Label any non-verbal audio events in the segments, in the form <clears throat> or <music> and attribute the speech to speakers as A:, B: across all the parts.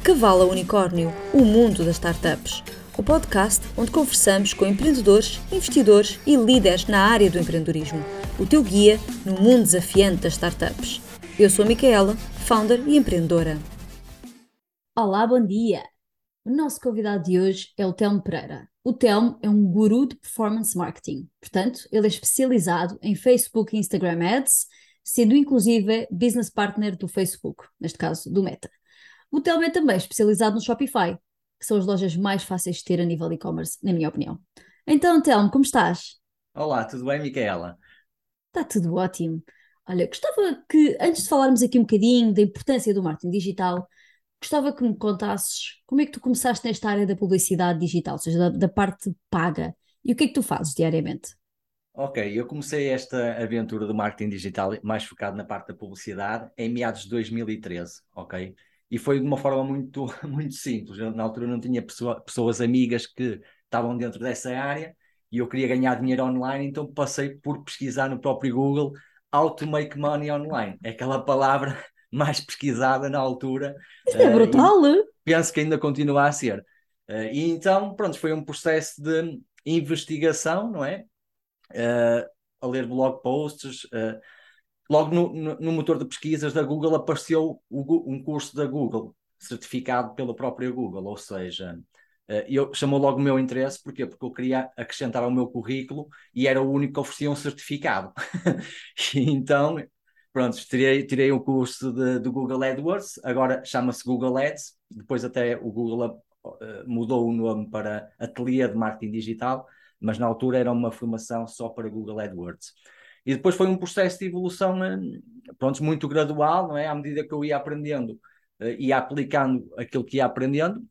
A: De Cavalo Unicórnio, o mundo das startups. O podcast onde conversamos com empreendedores, investidores e líderes na área do empreendedorismo. O teu guia no mundo desafiante das startups. Eu sou a Micaela, founder e empreendedora.
B: Olá, bom dia! O nosso convidado de hoje é o Telmo Pereira. O Telmo é um guru de performance marketing, portanto, ele é especializado em Facebook e Instagram Ads, sendo inclusive business partner do Facebook, neste caso do Meta. O Telmo é também especializado no Shopify, que são as lojas mais fáceis de ter a nível de e-commerce, na minha opinião. Então, Telmo, como estás?
C: Olá, tudo bem, Micaela?
B: Está tudo ótimo. Olha, gostava que, antes de falarmos aqui um bocadinho da importância do marketing digital, gostava que me contasses como é que tu começaste nesta área da publicidade digital, ou seja, da, da parte paga, e o que é que tu fazes diariamente?
C: Ok, eu comecei esta aventura do marketing digital mais focado na parte da publicidade em meados de 2013, ok? E foi de uma forma muito, <laughs> muito simples. Eu, na altura não tinha pessoa, pessoas amigas que estavam dentro dessa área e eu queria ganhar dinheiro online, então passei por pesquisar no próprio Google How to make money online. É aquela palavra <laughs> mais pesquisada na altura.
B: Isso é uh, brutal!
C: Penso que ainda continua a ser. Uh, e então, pronto, foi um processo de investigação, não é? Uh, a ler blog posts. Logo no, no, motor de pesquisas da Google apareceu o, um curso da Google, certificado pela própria Google, ou seja, eu chamou logo o meu interesse, porquê? Porque eu queria acrescentar ao meu currículo e era o único que oferecia um certificado. <laughs> então Pronto, tirei, tirei um curso do Google AdWords, agora chama-se Google Ads, depois até o Google uh, mudou o nome para Ateliê de Marketing Digital, mas na altura era uma formação só para Google AdWords. E depois foi um processo de evolução, pronto, muito gradual, não é? À medida que eu ia aprendendo, uh, ia aplicando aquilo que ia aprendendo,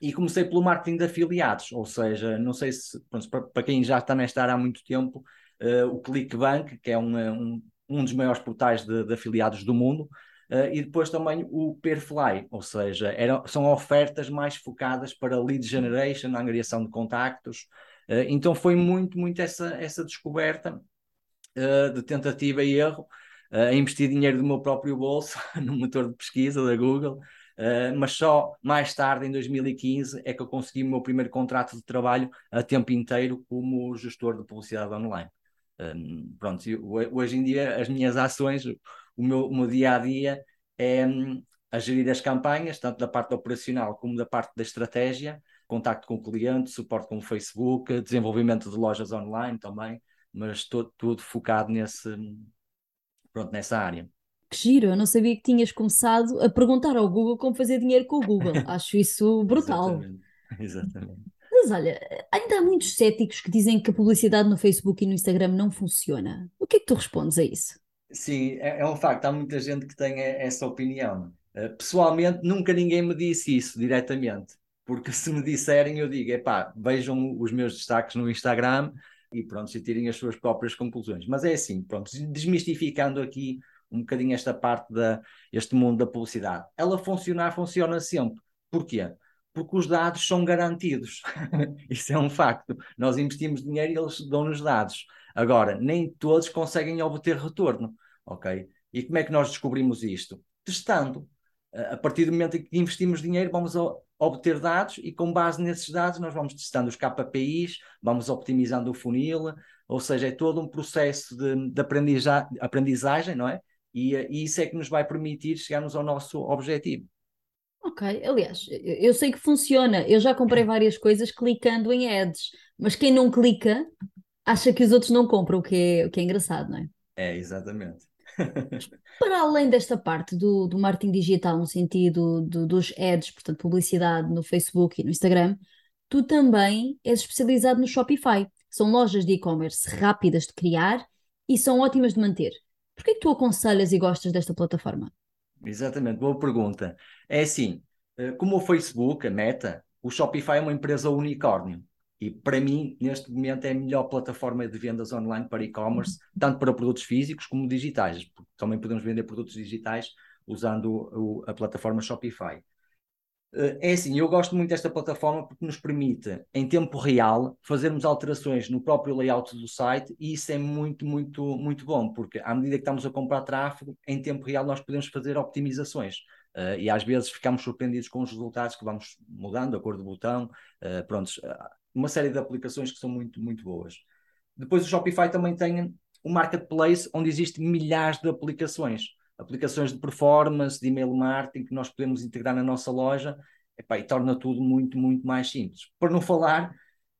C: e comecei pelo marketing de afiliados, ou seja, não sei se, pronto, para, para quem já está nesta área há muito tempo, uh, o ClickBank, que é um, um um dos maiores portais de, de afiliados do mundo, uh, e depois também o Perfly, ou seja, eram, são ofertas mais focadas para lead generation, angariação de contactos. Uh, então foi muito, muito essa, essa descoberta uh, de tentativa e erro, a investir dinheiro do meu próprio bolso <laughs> no motor de pesquisa da Google. Uh, mas só mais tarde, em 2015, é que eu consegui o meu primeiro contrato de trabalho a tempo inteiro como gestor de publicidade online. Um, pronto, hoje em dia as minhas ações, o meu, o meu dia a dia é um, a gerir as campanhas, tanto da parte operacional como da parte da estratégia, contacto com o cliente, suporte com o Facebook, desenvolvimento de lojas online também, mas todo, tudo focado nesse, pronto, nessa área.
B: Que giro, eu não sabia que tinhas começado a perguntar ao Google como fazer dinheiro com o Google. <laughs> Acho isso brutal.
C: Exatamente. Exatamente.
B: Mas olha, ainda há muitos céticos que dizem que a publicidade no Facebook e no Instagram não funciona. O que é que tu respondes a isso?
C: Sim, é, é um facto. Há muita gente que tem essa opinião. Uh, pessoalmente, nunca ninguém me disse isso diretamente. Porque <laughs> se me disserem, eu digo: epá, vejam os meus destaques no Instagram e pronto, e tirem as suas próprias conclusões. Mas é assim, pronto, desmistificando aqui um bocadinho esta parte da este mundo da publicidade. Ela funcionar, funciona sempre. Porquê? porque os dados são garantidos. <laughs> Isso é um facto. Nós investimos dinheiro e eles dão-nos dados. Agora, nem todos conseguem obter retorno, ok? E como é que nós descobrimos isto? Testando. A partir do momento em que investimos dinheiro, vamos obter dados e com base nesses dados nós vamos testando os KPIs, vamos optimizando o funil, ou seja, é todo um processo de, de aprendizagem, não é? E, e isso é que nos vai permitir chegarmos ao nosso objetivo.
B: Ok, aliás, eu sei que funciona. Eu já comprei <clears throat> várias coisas clicando em ads, mas quem não clica acha que os outros não compram, o que é, o que é engraçado, não é?
C: É, exatamente. <laughs>
B: Para além desta parte do, do marketing digital, no sentido do, dos ads, portanto, publicidade no Facebook e no Instagram, tu também és especializado no Shopify. São lojas de e-commerce rápidas de criar e são ótimas de manter. Por que tu aconselhas e gostas desta plataforma?
C: Exatamente, boa pergunta. É assim, eh, como o Facebook, a Meta, o Shopify é uma empresa unicórnio. E para mim, neste momento, é a melhor plataforma de vendas online para e-commerce, tanto para produtos físicos como digitais. Também podemos vender produtos digitais usando o, a plataforma Shopify. Uh, é assim, eu gosto muito desta plataforma porque nos permite, em tempo real, fazermos alterações no próprio layout do site e isso é muito, muito, muito bom, porque à medida que estamos a comprar tráfego, em tempo real nós podemos fazer optimizações. Uh, e às vezes ficamos surpreendidos com os resultados que vamos mudando, a cor do botão, uh, prontos, uma série de aplicações que são muito, muito boas. Depois o Shopify também tem um marketplace onde existem milhares de aplicações, aplicações de performance, de email marketing que nós podemos integrar na nossa loja epá, e torna tudo muito, muito mais simples. Para não falar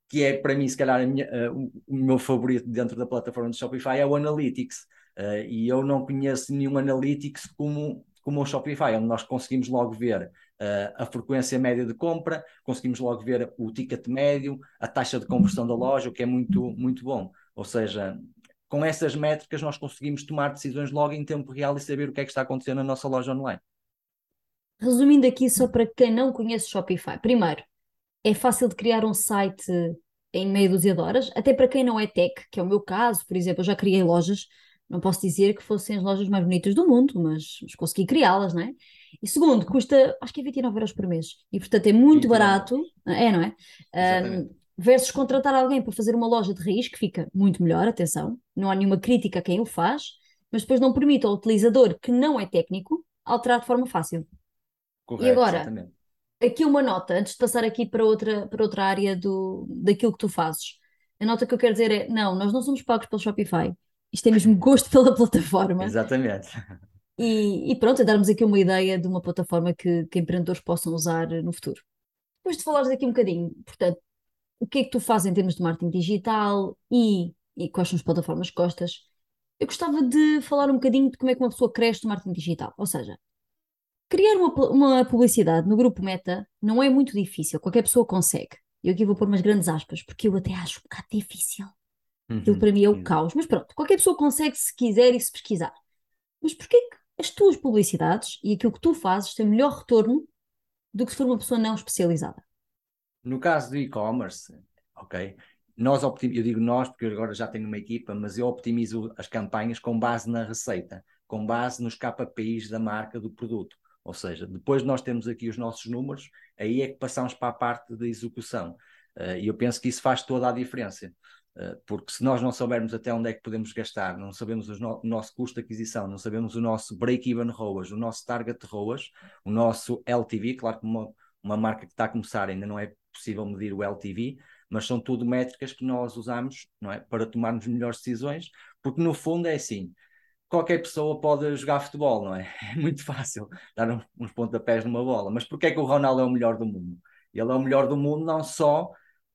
C: que é para mim, se calhar, minha, uh, o meu favorito dentro da plataforma do Shopify é o Analytics. Uh, e eu não conheço nenhum Analytics como como o Shopify, onde nós conseguimos logo ver uh, a frequência média de compra, conseguimos logo ver o ticket médio, a taxa de conversão da loja, o que é muito, muito bom. Ou seja, com essas métricas nós conseguimos tomar decisões logo em tempo real e saber o que é que está acontecendo na nossa loja online.
B: Resumindo aqui, só para quem não conhece Shopify, primeiro, é fácil de criar um site em meia dúzia de horas, até para quem não é tech, que é o meu caso, por exemplo, eu já criei lojas não posso dizer que fossem as lojas mais bonitas do mundo, mas, mas consegui criá-las, não é? E segundo, custa, acho que é 29 euros por mês. E portanto é muito 29. barato, é, não é? Um, versus contratar alguém para fazer uma loja de raiz, que fica muito melhor, atenção, não há nenhuma crítica a quem o faz, mas depois não permite ao utilizador que não é técnico alterar de forma fácil. Correto, e agora, exatamente. aqui uma nota, antes de passar aqui para outra, para outra área do, daquilo que tu fazes. A nota que eu quero dizer é: não, nós não somos pagos pelo Shopify. Isto é mesmo gosto pela <laughs> plataforma.
C: Exatamente.
B: E, e pronto, é darmos aqui uma ideia de uma plataforma que, que empreendedores possam usar no futuro. Depois de falares aqui um bocadinho, portanto, o que é que tu fazes em termos de marketing digital e, e quais são as plataformas que gostas, eu gostava de falar um bocadinho de como é que uma pessoa cresce no marketing digital. Ou seja, criar uma, uma publicidade no grupo Meta não é muito difícil, qualquer pessoa consegue. Eu aqui vou pôr umas grandes aspas, porque eu até acho um bocado difícil. Aquilo uhum, para mim é o caos. Mas pronto, qualquer pessoa consegue se quiser e se pesquisar. Mas porquê que as tuas publicidades e aquilo que tu fazes têm melhor retorno do que se for uma pessoa não especializada?
C: No caso do e-commerce, ok, nós eu digo nós porque agora já tenho uma equipa, mas eu optimizo as campanhas com base na receita, com base nos KPIs da marca do produto. Ou seja, depois nós temos aqui os nossos números, aí é que passamos para a parte da execução. Uh, e eu penso que isso faz toda a diferença. Eh, porque se nós não soubermos até onde é que podemos gastar, não sabemos o, nosso custo de aquisição, não sabemos o nosso break-even ROAS, o nosso target ROAS, o nosso LTV, claro que uma, uma marca que está a começar ainda não é possível medir o LTV, mas são tudo métricas que nós usamos não é, para tomarmos melhores decisões, porque no fundo é assim, qualquer pessoa pode jogar futebol, não é? <laughs> É muito fácil dar uns pontapés numa bola, mas porquê é que o Ronaldo é o melhor do mundo? Ele é o melhor do mundo não só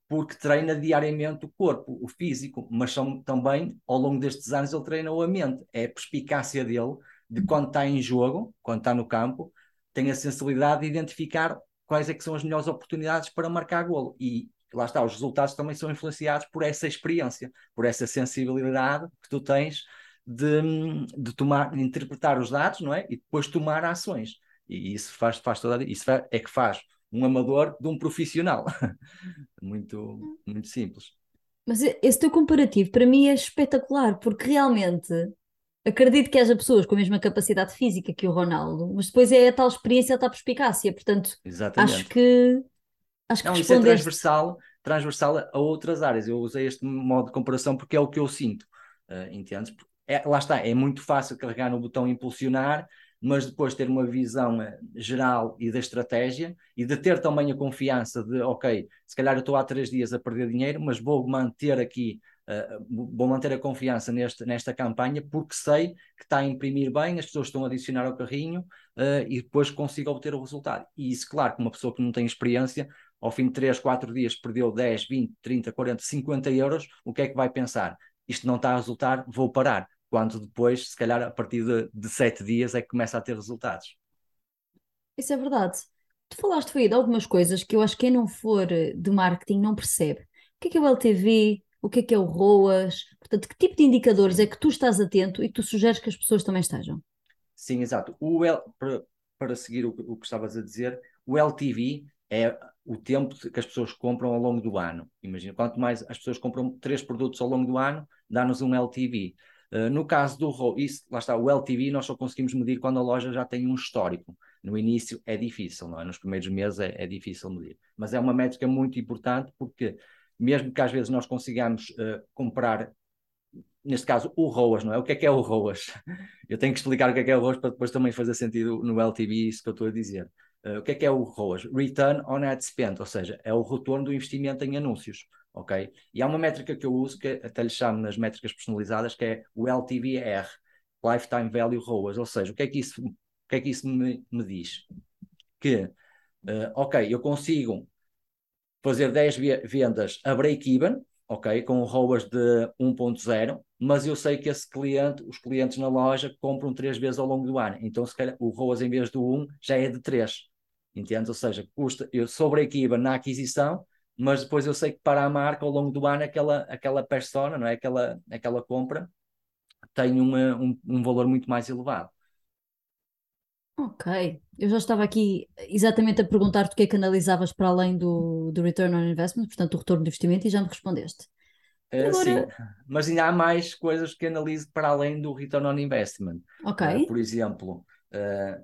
C: porque treina diariamente o corpo, o físico, mas são, também, ao longo destes anos, ele treina a mente. É a perspicácia dele de quando está em jogo, quando está no campo, tem a sensibilidade de identificar quais é que são as melhores oportunidades para marcar golo. E lá está, os resultados também são influenciados por essa experiência, por essa sensibilidade que tu tens de, de tomar, de interpretar os dados, não é? E depois tomar ações. E isso faz, faz toda isso é que faz um amador de um profissional. <laughs> muito, muito simples.
B: Mas esse teu comparativo para mim é espetacular, porque realmente acredito que haja pessoas com a mesma capacidade física que o Ronaldo, mas depois é a tal experiência, a tal perspicácia. Portanto, Exatamente. acho que acho que
C: Não, isso é transversal, transversal a outras áreas. Eu usei este modo de comparação porque é o que eu sinto. Uh, entendes? É, lá está, é muito fácil carregar no botão impulsionar mas depois ter uma visão eh, geral e da estratégia e de ter também a confiança de, ok, se calhar eu estou há três dias a perder dinheiro, mas vou manter aqui, uh, vou manter a confiança neste, nesta campanha porque sei que está a imprimir bem, as pessoas estão a adicionar ao carrinho uh, e depois consigo obter o resultado. E isso, claro, que uma pessoa que não tem experiência, ao fim de 3, 4 dias perdeu 10, 20, 30, 40, 50 euros, o que é que vai pensar? Isto não está a resultar, vou parar quando depois, se calhar, a partir de, de sete dias é que começa a ter resultados.
B: Isso é verdade. Tu falaste foi de algumas coisas que eu acho que quem não for de marketing não percebe. O que é, que é o LTV? O que é que é o ROAS? Portanto, que tipo de indicadores é que tu estás atento e que tu sugeres que as pessoas também estejam?
C: Sim, exato. O L, para, para seguir o, o que estavas a dizer, o LTV é o tempo que as pessoas compram ao longo do ano. Imagina, quanto mais as pessoas compram três produtos ao longo do ano, dá-nos um LTV. Uh, no caso do isso, lá está, o LTV nós só conseguimos medir quando a loja já tem um histórico. No início é difícil, não é? Nos primeiros meses é, é difícil medir. Mas é uma métrica muito importante porque, mesmo que às vezes nós consigamos uh, comprar, neste caso, o ROAS, não é? O que é que é o ROAS? <laughs> Eu tenho que explicar o que é que é o ROAS para depois também fazer sentido no LTV, isso que eu estou a dizer. Uh, o que é que é o ROAS? Return on Ad Spend, ou seja, é o retorno do investimento em anúncios, ok? E há uma métrica que eu uso, que até lhe chamo nas métricas personalizadas, que é o LTVR, Lifetime Value ROAS, ou seja, o que é que isso, o que é que isso me, me diz? Que, uh, ok, eu consigo fazer 10 vendas a break-even, ok, com ROAS de 1.0, mas eu sei que esse cliente, os clientes na loja compram 3 vezes ao longo do ano, então se calhar o ROAS em vez do 1 já é de 3, entende? Ou seja, custa, eu sou break-even na aquisição, mas depois eu sei que para a marca ao longo do ano aquela, aquela persona, não é? aquela, aquela compra tem uma, um, um valor muito mais elevado.
B: Ok, eu já estava aqui exatamente a perguntar-te o que é que analisavas para além do, do return on investment, portanto, o retorno de investimento, e já me respondeste.
C: Uh, Agora... Sim, mas ainda há mais coisas que analiso para além do return on investment.
B: Ok.
C: Uh, por exemplo, uh,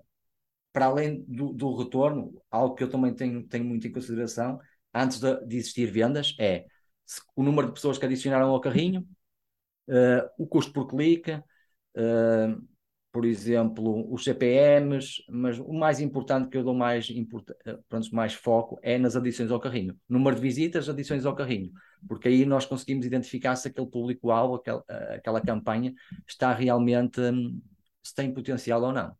C: para além do, do, retorno, algo que eu também tenho, tenho muito em consideração, antes de, de existir vendas, é o número de pessoas que adicionaram ao carrinho, uh, o custo por clique, uh, por exemplo, os CPMs, mas o mais importante que eu dou mais, eh, pronto, mais foco é nas adições ao carrinho. Número de visitas, adições ao carrinho, porque aí nós conseguimos identificar se aquele público-alvo, aquela, aquela campanha, está realmente, um, se tem potencial ou não.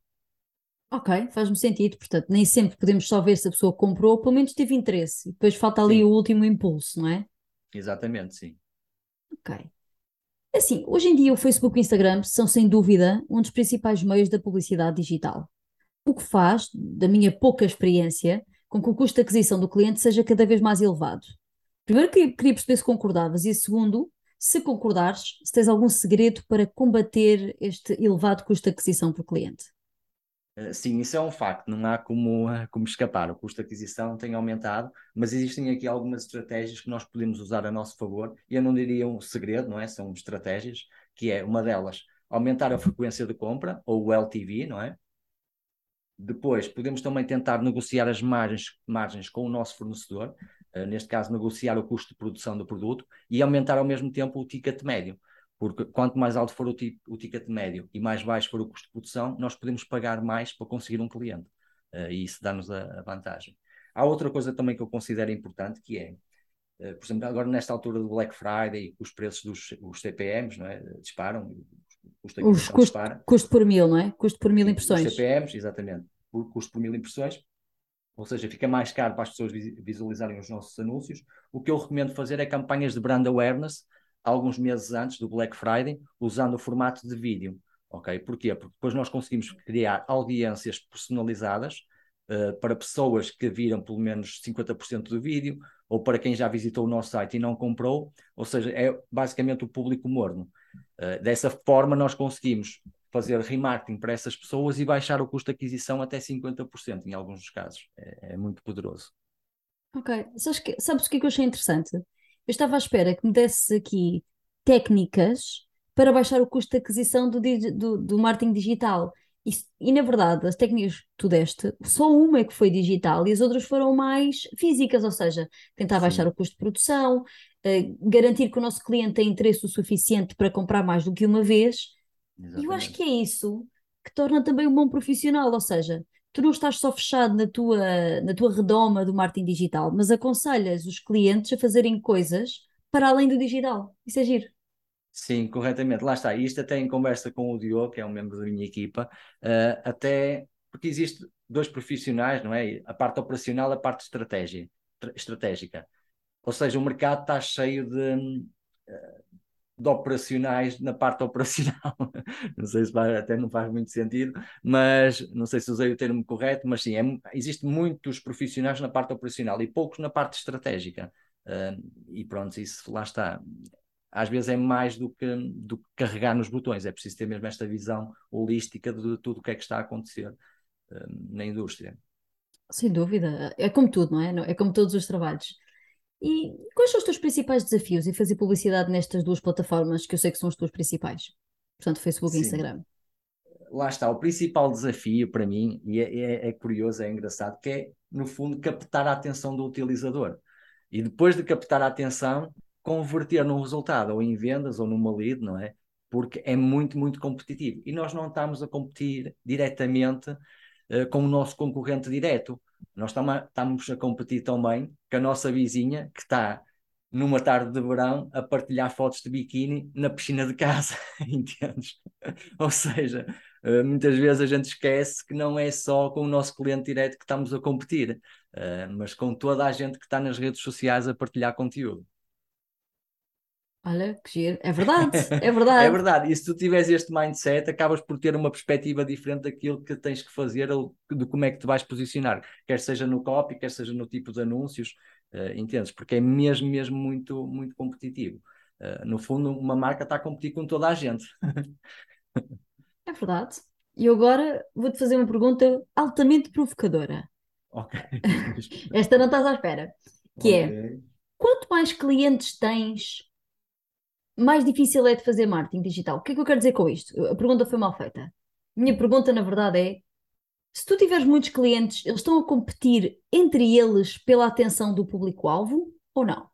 B: Ok, faz-me sentido. Portanto, nem sempre podemos só ver se a pessoa comprou, ou pelo menos teve interesse. E depois falta ali sim. o último impulso, não é?
C: Exatamente, sim.
B: Ok. Assim, hoje em dia o Facebook e o Instagram são sem dúvida um dos principais meios da publicidade digital. O que faz, da minha pouca experiência, com que o custo de aquisição do cliente seja cada vez mais elevado. Primeiro queria, perceber se concordavas e segundo, se concordares, se tens algum segredo para combater este elevado custo de aquisição por cliente.
C: Eh, sim, isso é um facto, não há como, eh, <laughs> como escapar. O custo de aquisição tem aumentado, mas existem aqui algumas estratégias que nós podemos usar a nosso favor. E eu não diria um segredo, não é? São estratégias, que é uma delas aumentar a frequência de compra, ou o LTV, não é? Depois, podemos também tentar negociar as margens, margens com o nosso fornecedor, uh, neste caso, negociar o custo de produção do produto e aumentar ao mesmo tempo o ticket médio porque quanto mais alto for o, o ticket médio e mais baixo for o custo de produção, nós podemos pagar mais para conseguir um cliente. Uh, e isso dá-nos a, a, vantagem. Há outra coisa também que eu considero importante, que é, uh, por exemplo, agora nesta altura do Black Friday, os preços dos os CPMs não é, disparam,
B: custo os custo, dispara. custo por mil, não é? Custo por mil impressões.
C: Os CPMs, exatamente, por custo por mil impressões, ou seja, fica mais caro para as pessoas visualizarem os nossos anúncios. O que eu recomendo fazer é campanhas de brand awareness, alguns meses antes do Black Friday, usando o formato de vídeo. Ok? Porquê? Porque depois nós conseguimos criar audiências personalizadas uh, para pessoas que viram pelo menos 50% do vídeo, ou para quem já visitou o nosso site e não comprou, ou seja, é basicamente o público morno. Uh, dessa forma, nós conseguimos fazer remarketing para essas pessoas e baixar o custo de aquisição até 50% em alguns dos casos. É, é muito poderoso.
B: Ok, sabes, que, sabes o que, é que eu achei interessante? Eu estava à espera que me desse aqui técnicas para baixar o custo de aquisição do, do, do marketing digital. E, e, na verdade, as técnicas que tu deste, só uma é que foi digital e as outras foram mais físicas, ou seja, tentar Sim. baixar o custo de produção, uh, garantir que o nosso cliente tem interesse o suficiente para comprar mais do que uma vez. Exatamente. E eu acho que é isso que torna também um bom profissional, ou seja, tu não estás só fechado na tua, na tua redoma do marketing digital, mas aconselhas os clientes a fazerem coisas para além do digital. Isso é giro.
C: Sim, corretamente. Lá está. Isto até em conversa com o Diogo, que é um membro da minha equipa, uh, até porque existe dois profissionais, não é? A parte operacional a parte estratégia, estratégica. Ou seja, o mercado está cheio de, uh, de operacionais na parte operacional. <laughs> não sei se vai, até não faz muito sentido, mas não sei se usei o termo correto, mas sim, é, existe muitos profissionais na parte operacional e poucos na parte estratégica. Uh, e pronto, isso lá está. Às vezes é mais do que, do que carregar nos botões, é preciso ter mesmo esta visão holística de tudo o que é que está a acontecer uh, na indústria.
B: Sem dúvida, é como tudo, não é? É como todos os trabalhos. E quais são os teus principais desafios em fazer publicidade nestas duas plataformas que eu sei que são as tuas principais? Portanto, Facebook Sim. e Instagram.
C: lá está, o principal desafio para mim, e é, é, é, curioso, é engraçado, que é, no fundo, captar a atenção do utilizador. E depois de captar a atenção, converter num resultado, ou em vendas, ou numa lead, não é? Porque é muito, muito competitivo. E nós não estamos a competir diretamente uh, com o nosso concorrente direto. Nós estamos a competir também com a nossa vizinha, que está numa tarde de verão a partilhar fotos de biquíni na piscina de casa, <laughs> entendes? Ou seja, eh, muitas vezes a gente esquece que não é só com o nosso cliente direto que estamos a competir, eh, mas com toda a gente que está nas redes sociais a partilhar conteúdo.
B: Olha, que giro. É <laughs> verdade, é verdade.
C: é verdade. E se tu tiveres este mindset, acabas por ter uma perspectiva diferente daquilo que tens que fazer, de como é que te vais posicionar, quer seja no copy, quer seja no tipo de anúncios, Uh, entendes? Porque é mesmo, mesmo muito, muito competitivo. Uh, no fundo, uma marca está a competir com toda a gente.
B: é verdade. E agora vou-te fazer uma pergunta altamente provocadora.
C: Ok. <laughs>
B: Esta não estás à espera. Que é, okay. é, quanto mais clientes tens, mais difícil é de fazer marketing digital. O que é que eu quero dizer com isto? A pergunta foi mal feita. Minha pergunta, na verdade, é se tu tiveres muitos clientes, eles estão a competir entre eles pela atenção do público-alvo ou não?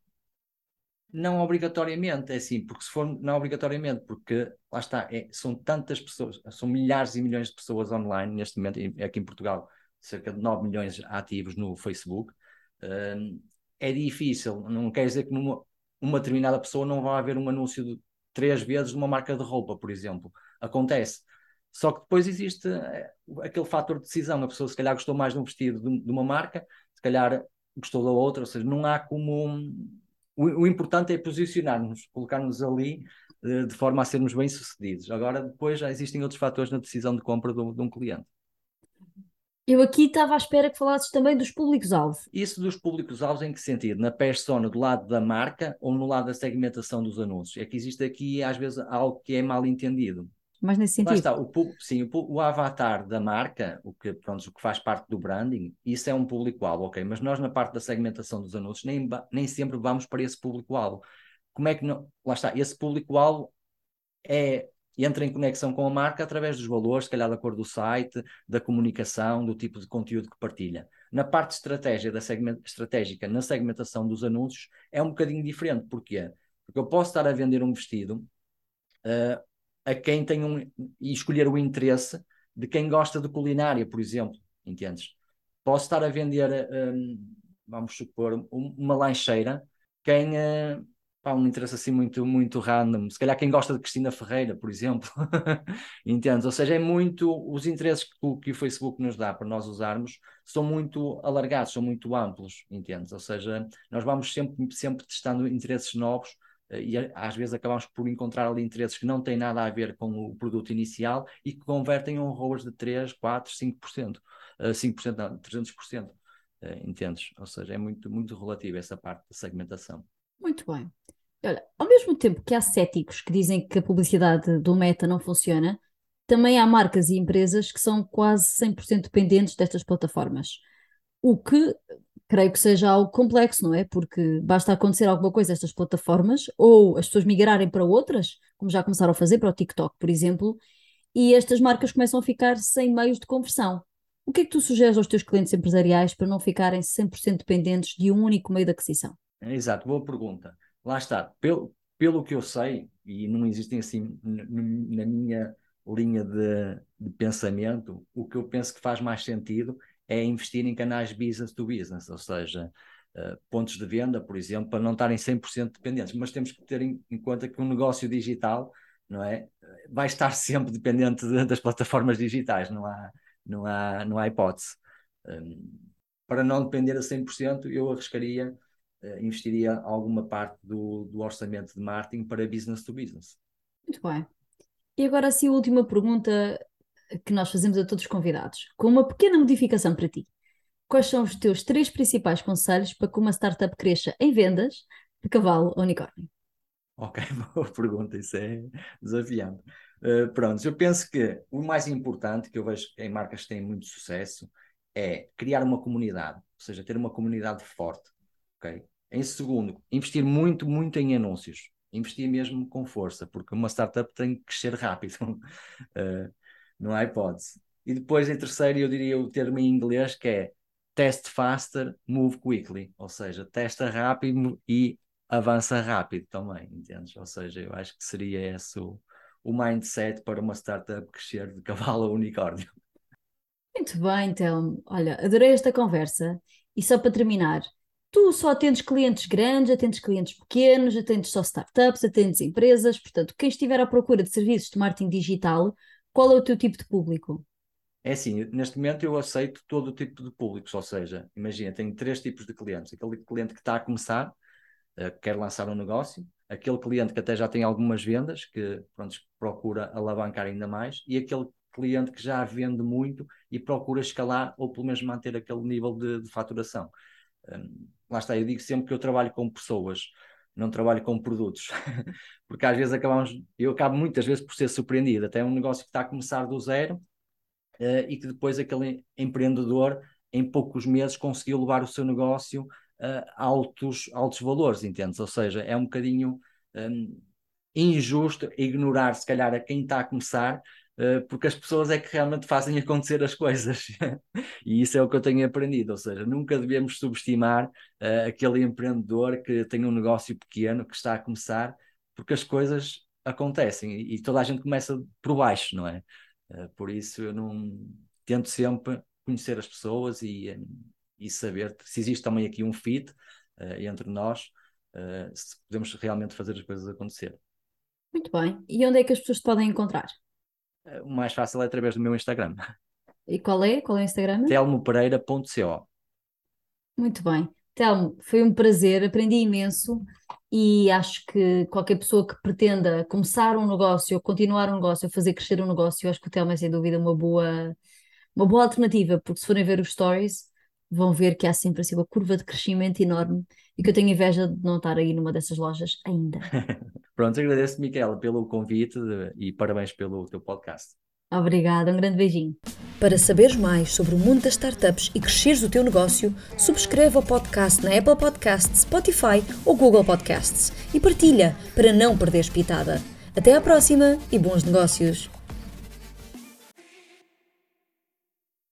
C: Não obrigatoriamente, é assim, porque se for não obrigatoriamente, porque lá está, é, são tantas pessoas, são milhares e milhões de pessoas online neste momento, aqui em Portugal, cerca de 9 milhões ativos no Facebook. Uh, é difícil, não quer dizer que numa uma determinada pessoa não vai haver um anúncio de três vezes de uma marca de roupa, por exemplo. Acontece. Só que depois existe eh, aquele fator de decisão. A pessoa, se calhar, gostou mais de um vestido de, uma marca, se calhar gostou da outra. Ou seja, não há como. O, o importante é posicionar-nos, colocar-nos ali eh, de forma a sermos bem-sucedidos. Agora, depois já existem outros fatores na decisão de compra de, de um cliente.
B: Eu aqui estava à espera que falasses também dos públicos-alvo.
C: Isso dos públicos-alvos em que sentido? Na persona do lado da marca ou no lado da segmentação dos anúncios? É que existe aqui, às vezes, algo que é mal entendido
B: mas nesse sentido. Lá
C: está, o, sim, o, o, avatar da marca, o que, pronto, o que faz parte do branding, isso é um público-alvo, ok, mas nós na parte da segmentação dos anúncios nem, nem sempre vamos para esse público-alvo. Como é que não. Lá está, esse público-alvo é, entra em conexão com a marca através dos valores, se calhar da cor do site, da comunicação, do tipo de conteúdo que partilha. Na parte estratégia da segment, estratégica, na segmentação dos anúncios, é um bocadinho diferente. Porquê? Porque eu posso estar a vender um vestido. Uh, a quem tem um. e escolher o interesse de quem gosta de culinária, por exemplo, entendes? Posso estar a vender, um, vamos supor, uma lancheira, quem. Uh, pá, um interesse assim muito, muito random. Se calhar quem gosta de Cristina Ferreira, por exemplo. <laughs> Entendes? Ou seja, é muito. Os interesses que o, que o Facebook nos dá para nós usarmos são muito alargados, são muito amplos, entendes? Ou seja, nós vamos sempre, sempre testando interesses novos eh, e às vezes acabamos por encontrar ali interesses que não têm nada a ver com o produto inicial e que convertem um ROAS de 3, 4, 5%, uh, 5% não, 300%, uh, entendes? Ou seja, é muito, muito relativo essa parte da segmentação.
B: Muito bem. Olha, ao mesmo tempo que há céticos que dizem que a publicidade do Meta não funciona, também há marcas e empresas que são quase 100% dependentes destas plataformas. O que creio que seja algo complexo, não é? Porque basta acontecer alguma coisa estas plataformas, ou as pessoas migrarem para outras, como já começaram a fazer para o TikTok, por exemplo, e estas marcas começam a ficar sem meios de conversão. O que é que tu sugeres aos teus clientes empresariais para não ficarem 100% dependentes de um único meio de aquisição?
C: Exato, boa pergunta. Lá está. Pelo, pelo que eu sei, e não existem assim na minha linha de, de pensamento, o que eu penso que faz mais sentido é investir em canais business to business, ou seja, uh, pontos de venda, por exemplo, para não estarem 100% dependentes. Mas temos que ter em, em, conta que um negócio digital não é, vai estar <laughs> sempre dependente de, das plataformas digitais, não há, não há, não há hipótese. Um, para não depender a 100%, eu arriscaria, investiria alguma parte do, do orçamento de marketing para business to business.
B: Muito bem. E agora, assim, a última pergunta que nós fazemos a todos os convidados, com uma pequena modificação para ti. Quais são os teus três principais conselhos para que uma startup cresça em vendas de cavalo ou unicórnio?
C: Ok, <laughs> boa pergunta, isso é desafiante. Uh, pronto, eu penso que o mais importante que eu vejo em marcas que têm muito sucesso é criar uma comunidade, ou seja, ter uma comunidade forte. ok? Em segundo, investir muito, muito em anúncios. Investir mesmo com força, porque uma startup tem que crescer rápido. Uh, <laughs> não há hipótese. E depois, em terceiro, eu diria o termo em inglês que é test faster, move quickly, ou seja, testa rápido e avança rápido também, entendes? Ou seja, eu acho que seria esse o, o mindset para uma startup crescer de cavalo a unicórnio.
B: Muito bem, então, olha, adorei esta conversa. E só para terminar, tu só atendes clientes grandes, atendes clientes pequenos, atendes só startups, atendes empresas, portanto, quem estiver à procura de serviços de marketing digital, qual é o teu tipo de público?
C: É assim, neste momento eu aceito todo o tipo de públicos, ou seja, imagina, tenho três tipos de clientes. Aquele cliente que está a começar, uh, quer lançar um negócio, aquele cliente que até já tem algumas vendas, que pronto, procura alavancar ainda mais, e aquele cliente que já vende muito e procura escalar ou pelo menos manter aquele nível de, de faturação. Um, lá está, eu digo sempre que eu trabalho com pessoas, não trabalho com produtos, <laughs> porque às vezes acabamos, eu acabo muitas vezes por ser surpreendido, até um negócio que está a começar do zero uh, e que depois aquele empreendedor em poucos meses conseguiu levar o seu negócio a altos, altos valores, entendes? Ou seja, é um bocadinho um, injusto ignorar se calhar a quem está a começar Uh, porque as pessoas é que realmente fazem acontecer as coisas. <laughs> e isso é o que eu tenho aprendido, ou seja, nunca devemos subestimar uh, aquele empreendedor que tem um negócio pequeno, que está a começar, porque as coisas acontecem e, e toda a gente começa por baixo, não é? Uh, por isso eu não tento sempre conhecer as pessoas e, e saber se existe também aqui um fit entre nós, se podemos realmente fazer as coisas acontecer.
B: Muito bem. E onde é que as pessoas te podem encontrar?
C: O mais fácil é através do meu Instagram.
B: E qual é? Qual é o Instagram?
C: telmopereira.co
B: Muito bem. Telmo, foi um prazer, aprendi imenso e acho que qualquer pessoa que pretenda começar um negócio, ou continuar um negócio, ou fazer crescer um negócio, acho que o Telmo é sem dúvida uma boa, uma boa alternativa, porque se forem ver os stories, vão ver que há sempre assim uma curva de crescimento enorme e que eu tenho inveja de não estar aí numa dessas lojas ainda. <laughs>
C: Pronto, agradeço, Miquela, pelo convite e parabéns pelo teu podcast.
B: Obrigada, um grande beijinho.
A: Para saberes mais sobre o mundo das startups e cresceres o teu negócio, subscreve o podcast na Apple Podcasts, Spotify ou Google Podcasts e partilha para não perderes pitada. Até à próxima e bons negócios!